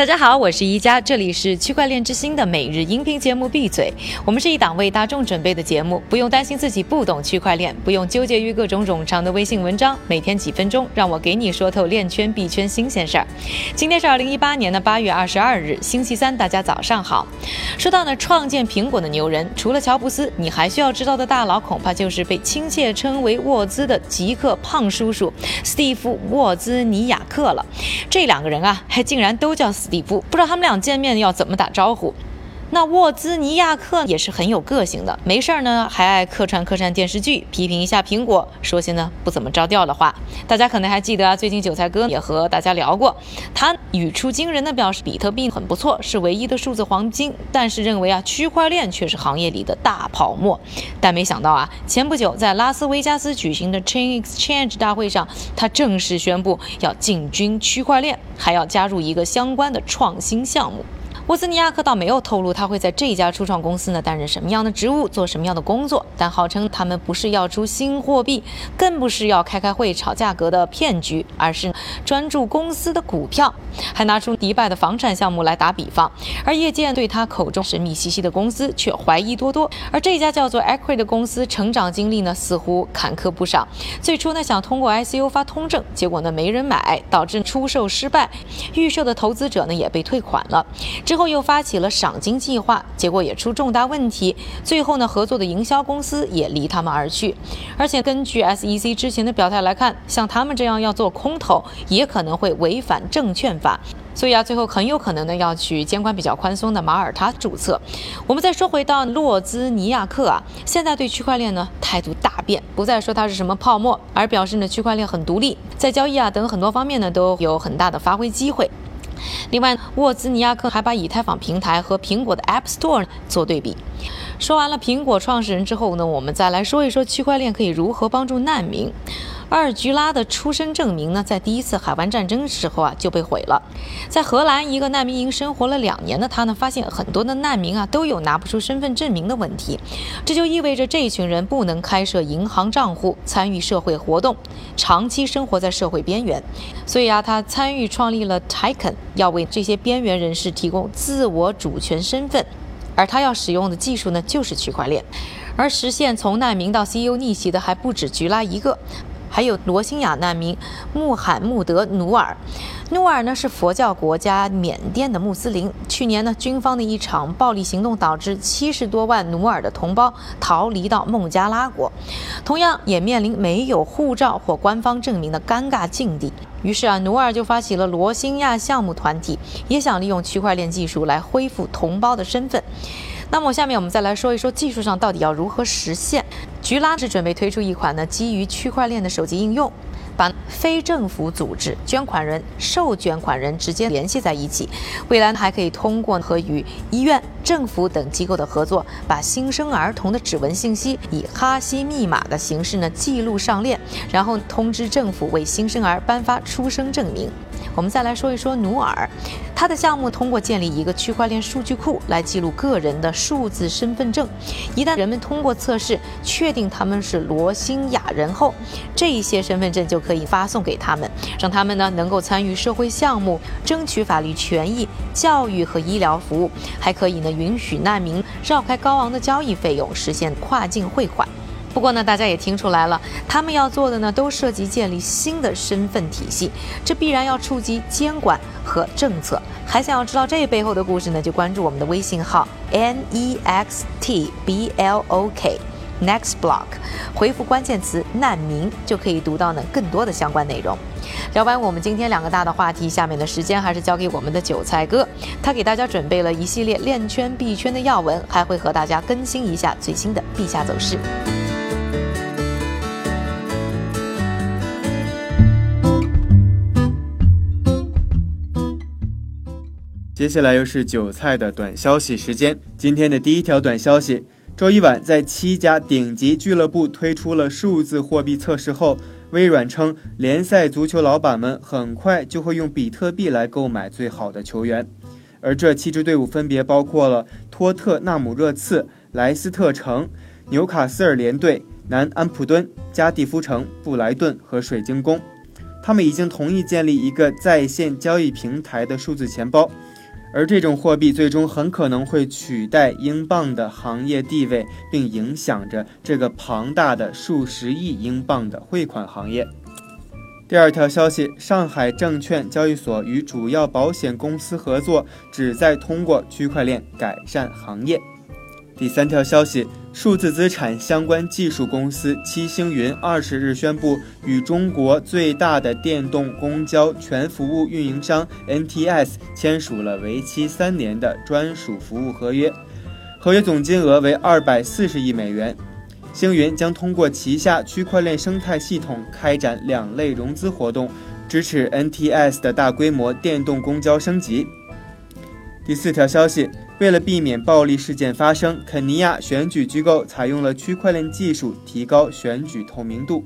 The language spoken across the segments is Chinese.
大家好，我是宜佳，这里是区块链之星的每日音频节目《闭嘴》。我们是一档为大众准备的节目，不用担心自己不懂区块链，不用纠结于各种冗长的微信文章。每天几分钟，让我给你说透链圈币圈新鲜事儿。今天是二零一八年的八月二十二日，星期三，大家早上好。说到呢，创建苹果的牛人，除了乔布斯，你还需要知道的大佬，恐怕就是被亲切称为沃兹的极客胖叔叔斯蒂夫沃兹尼亚克了。这两个人啊，还竟然都叫斯。地步，不知道他们俩见面要怎么打招呼。那沃兹尼亚克也是很有个性的，没事儿呢还爱客串客串电视剧，批评一下苹果，说些呢不怎么着调的话。大家可能还记得啊，最近韭菜哥也和大家聊过，他语出惊人的表示比特币很不错，是唯一的数字黄金，但是认为啊区块链却是行业里的大泡沫。但没想到啊，前不久在拉斯维加斯举行的 Chain Exchange 大会上，他正式宣布要进军区块链，还要加入一个相关的创新项目。沃兹尼亚克倒没有透露他会在这家初创公司呢担任什么样的职务，做什么样的工作，但号称他们不是要出新货币，更不是要开开会炒价格的骗局，而是专注公司的股票，还拿出迪拜的房产项目来打比方。而业界对他口中神秘兮兮的公司却怀疑多多。而这家叫做 Equity 的公司成长经历呢似乎坎坷不少。最初呢想通过 ICO 发通证，结果呢没人买，导致出售失败，预售的投资者呢也被退款了。之后又发起了赏金计划，结果也出重大问题。最后呢，合作的营销公司也离他们而去。而且根据 SEC 之前的表态来看，像他们这样要做空头，也可能会违反证券法。所以啊，最后很有可能呢要去监管比较宽松的马耳他注册。我们再说回到洛兹尼亚克啊，现在对区块链呢态度大变，不再说它是什么泡沫，而表示呢区块链很独立，在交易啊等很多方面呢都有很大的发挥机会。另外，沃兹尼亚克还把以太坊平台和苹果的 App Store 做对比。说完了苹果创始人之后呢，我们再来说一说区块链可以如何帮助难民。阿尔居拉的出生证明呢，在第一次海湾战争时候啊就被毁了。在荷兰一个难民营生活了两年的他呢，发现很多的难民啊都有拿不出身份证明的问题，这就意味着这一群人不能开设银行账户、参与社会活动，长期生活在社会边缘。所以啊，他参与创立了 t i c o n 要为这些边缘人士提供自我主权身份，而他要使用的技术呢，就是区块链。而实现从难民到 CEO 逆袭的还不止菊拉一个。还有罗兴亚难民穆罕默德·努尔，努尔呢是佛教国家缅甸的穆斯林。去年呢，军方的一场暴力行动导致七十多万努尔的同胞逃离到孟加拉国，同样也面临没有护照或官方证明的尴尬境地。于是啊，努尔就发起了罗兴亚项目团体，也想利用区块链技术来恢复同胞的身份。那么下面我们再来说一说技术上到底要如何实现。菊拉是准备推出一款呢基于区块链的手机应用，把非政府组织、捐款人、受捐款人直接联系在一起。未来还可以通过和与医院、政府等机构的合作，把新生儿童的指纹信息以哈希密码的形式呢记录上链，然后通知政府为新生儿颁发出生证明。我们再来说一说努尔，他的项目通过建立一个区块链数据库来记录个人的数字身份证。一旦人们通过测试确定他们是罗兴亚人后，这一些身份证就可以发送给他们，让他们呢能够参与社会项目、争取法律权益、教育和医疗服务，还可以呢允许难民绕开高昂的交易费用，实现跨境汇款。不过呢，大家也听出来了，他们要做的呢，都涉及建立新的身份体系，这必然要触及监管和政策。还想要知道这背后的故事呢，就关注我们的微信号 n e x t b l o k next block，回复关键词“难民”就可以读到呢更多的相关内容。聊完我们今天两个大的话题，下面的时间还是交给我们的韭菜哥，他给大家准备了一系列链圈币圈的要闻，还会和大家更新一下最新的币价走势。接下来又是韭菜的短消息时间。今天的第一条短消息：周一晚，在七家顶级俱乐部推出了数字货币测试后，微软称联赛足球老板们很快就会用比特币来购买最好的球员。而这七支队伍分别包括了托特纳姆热刺、莱斯特城、纽卡斯尔联队、南安普敦、加蒂夫城、布莱顿和水晶宫。他们已经同意建立一个在线交易平台的数字钱包，而这种货币最终很可能会取代英镑的行业地位，并影响着这个庞大的数十亿英镑的汇款行业。第二条消息：上海证券交易所与主要保险公司合作，旨在通过区块链改善行业。第三条消息：数字资产相关技术公司七星云二十日宣布，与中国最大的电动公交全服务运营商 NTS 签署了为期三年的专属服务合约，合约总金额为二百四十亿美元。星云将通过旗下区块链生态系统开展两类融资活动，支持 NTS 的大规模电动公交升级。第四条消息：为了避免暴力事件发生，肯尼亚选举机构采用了区块链技术，提高选举透明度。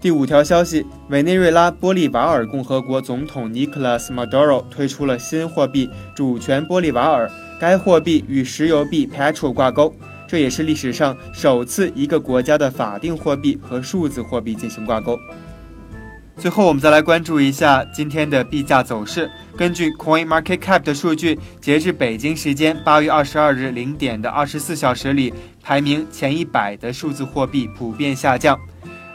第五条消息：委内瑞拉玻利瓦尔共和国总统尼古拉斯·马杜罗推出了新货币“主权玻利瓦尔”，该货币与石油币 Petro 挂钩。这也是历史上首次一个国家的法定货币和数字货币进行挂钩。最后，我们再来关注一下今天的币价走势。根据 Coin Market Cap 的数据，截至北京时间八月二十二日零点的二十四小时里，排名前一百的数字货币普遍下降。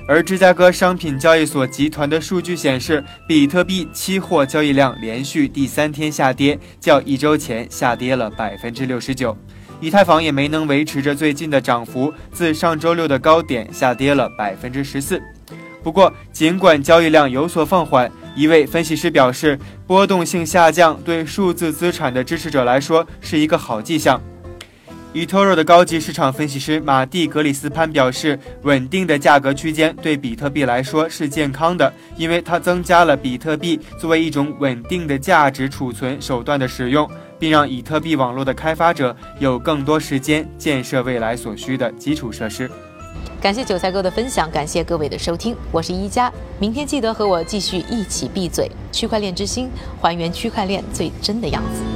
而芝加哥商品交易所集团的数据显示，比特币期货交易量连续第三天下跌，较一周前下跌了百分之六十九。以太坊也没能维持着最近的涨幅，自上周六的高点下跌了百分之十四。不过，尽管交易量有所放缓，一位分析师表示，波动性下降对数字资产的支持者来说是一个好迹象。eToro 的高级市场分析师马蒂格里斯潘表示，稳定的价格区间对比特币来说是健康的，因为它增加了比特币作为一种稳定的价值储存手段的使用。并让以特币网络的开发者有更多时间建设未来所需的基础设施。感谢韭菜哥的分享，感谢各位的收听，我是一加，明天记得和我继续一起闭嘴。区块链之心，还原区块链最真的样子。